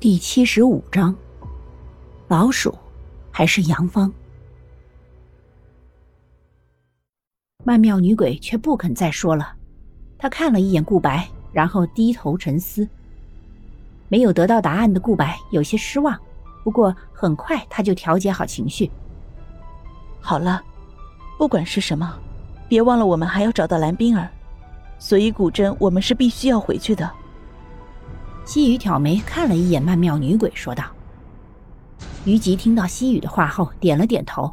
第七十五章，老鼠还是杨芳？曼妙女鬼却不肯再说了。她看了一眼顾白，然后低头沉思。没有得到答案的顾白有些失望，不过很快他就调节好情绪。好了，不管是什么，别忘了我们还要找到蓝冰儿，所以古镇我们是必须要回去的。西雨挑眉看了一眼曼妙女鬼，说道：“于吉听到西雨的话后，点了点头。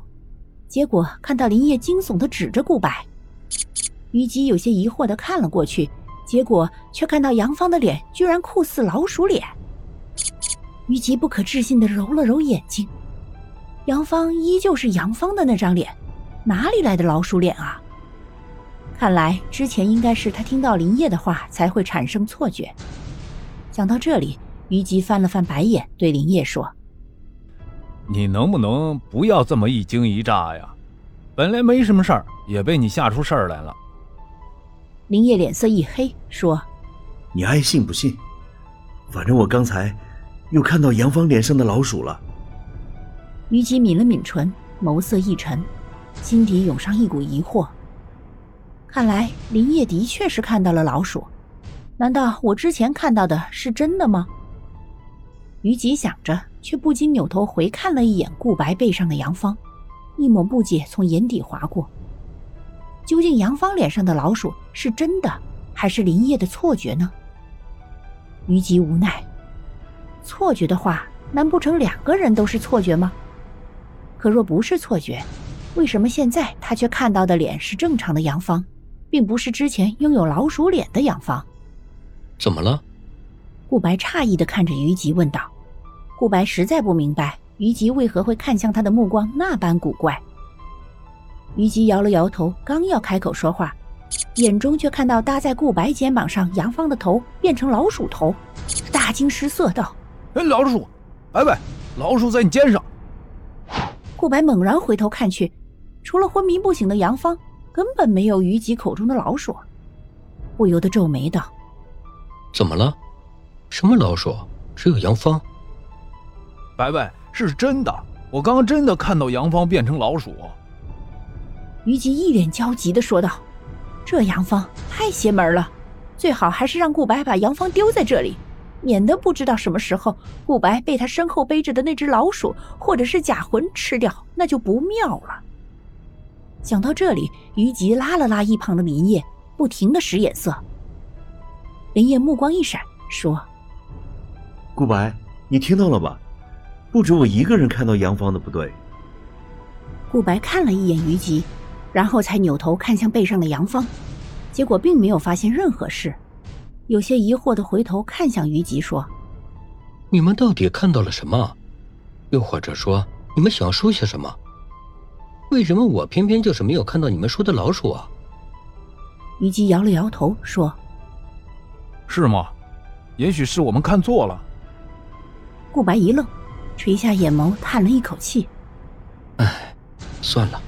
结果看到林叶惊悚的指着顾白，于吉有些疑惑的看了过去，结果却看到杨芳的脸居然酷似老鼠脸。于吉不可置信的揉了揉眼睛，杨芳依旧是杨芳的那张脸，哪里来的老鼠脸啊？看来之前应该是他听到林叶的话才会产生错觉。”想到这里，于吉翻了翻白眼，对林业说：“你能不能不要这么一惊一乍呀？本来没什么事儿，也被你吓出事儿来了。”林业脸色一黑，说：“你爱信不信，反正我刚才又看到杨芳脸上的老鼠了。”于吉抿了抿唇，眸色一沉，心底涌上一股疑惑。看来林业的确是看到了老鼠。难道我之前看到的是真的吗？于吉想着，却不禁扭头回看了一眼顾白背上的杨芳，一抹不解从眼底划过。究竟杨芳脸上的老鼠是真的，还是林叶的错觉呢？于吉无奈，错觉的话，难不成两个人都是错觉吗？可若不是错觉，为什么现在他却看到的脸是正常的杨芳，并不是之前拥有老鼠脸的杨芳？怎么了？顾白诧异的看着于吉问道。顾白实在不明白于吉为何会看向他的目光那般古怪。于吉摇了摇头，刚要开口说话，眼中却看到搭在顾白肩膀上杨芳的头变成老鼠头，大惊失色道：“哎，老鼠！白白，老鼠在你肩上！”顾白猛然回头看去，除了昏迷不醒的杨芳，根本没有于吉口中的老鼠，不由得皱眉道。怎么了？什么老鼠？只有杨芳。白白是真的，我刚刚真的看到杨芳变成老鼠。于吉一脸焦急的说道：“这杨芳太邪门了，最好还是让顾白把杨芳丢在这里，免得不知道什么时候顾白被他身后背着的那只老鼠或者是假魂吃掉，那就不妙了。”想到这里，于吉拉了拉一旁的林叶，不停的使眼色。林叶目光一闪，说：“顾白，你听到了吧？不止我一个人看到杨芳的不对。”顾白看了一眼于吉，然后才扭头看向背上的杨芳，结果并没有发现任何事，有些疑惑的回头看向于吉，说：“你们到底看到了什么？又或者说，你们想说些什么？为什么我偏偏就是没有看到你们说的老鼠啊？”于吉摇了摇头，说。是吗？也许是我们看错了。顾白一愣，垂下眼眸，叹了一口气：“哎，算了，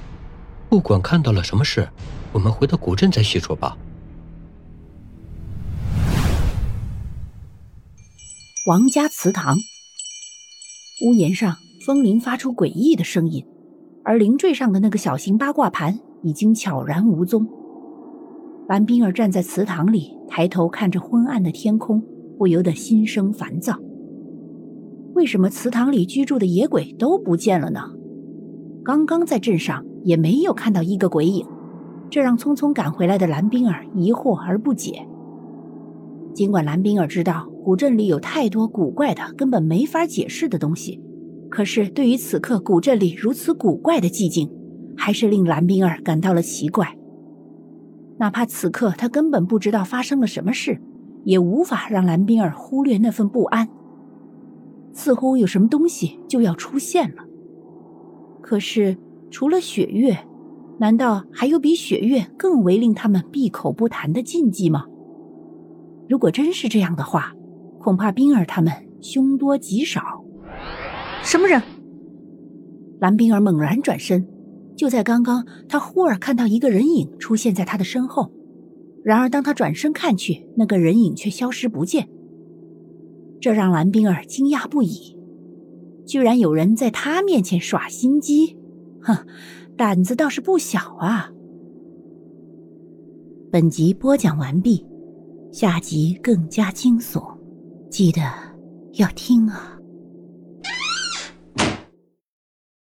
不管看到了什么事，我们回到古镇再细说吧。”王家祠堂，屋檐上风铃发出诡异的声音，而灵坠上的那个小型八卦盘已经悄然无踪。蓝冰儿站在祠堂里，抬头看着昏暗的天空，不由得心生烦躁。为什么祠堂里居住的野鬼都不见了呢？刚刚在镇上也没有看到一个鬼影，这让匆匆赶回来的蓝冰儿疑惑而不解。尽管蓝冰儿知道古镇里有太多古怪的、根本没法解释的东西，可是对于此刻古镇里如此古怪的寂静，还是令蓝冰儿感到了奇怪。哪怕此刻他根本不知道发生了什么事，也无法让蓝冰儿忽略那份不安。似乎有什么东西就要出现了。可是除了雪月，难道还有比雪月更为令他们闭口不谈的禁忌吗？如果真是这样的话，恐怕冰儿他们凶多吉少。什么人？蓝冰儿猛然转身。就在刚刚，他忽而看到一个人影出现在他的身后，然而当他转身看去，那个人影却消失不见。这让蓝冰儿惊讶不已，居然有人在他面前耍心机，哼，胆子倒是不小啊！本集播讲完毕，下集更加惊悚，记得要听啊！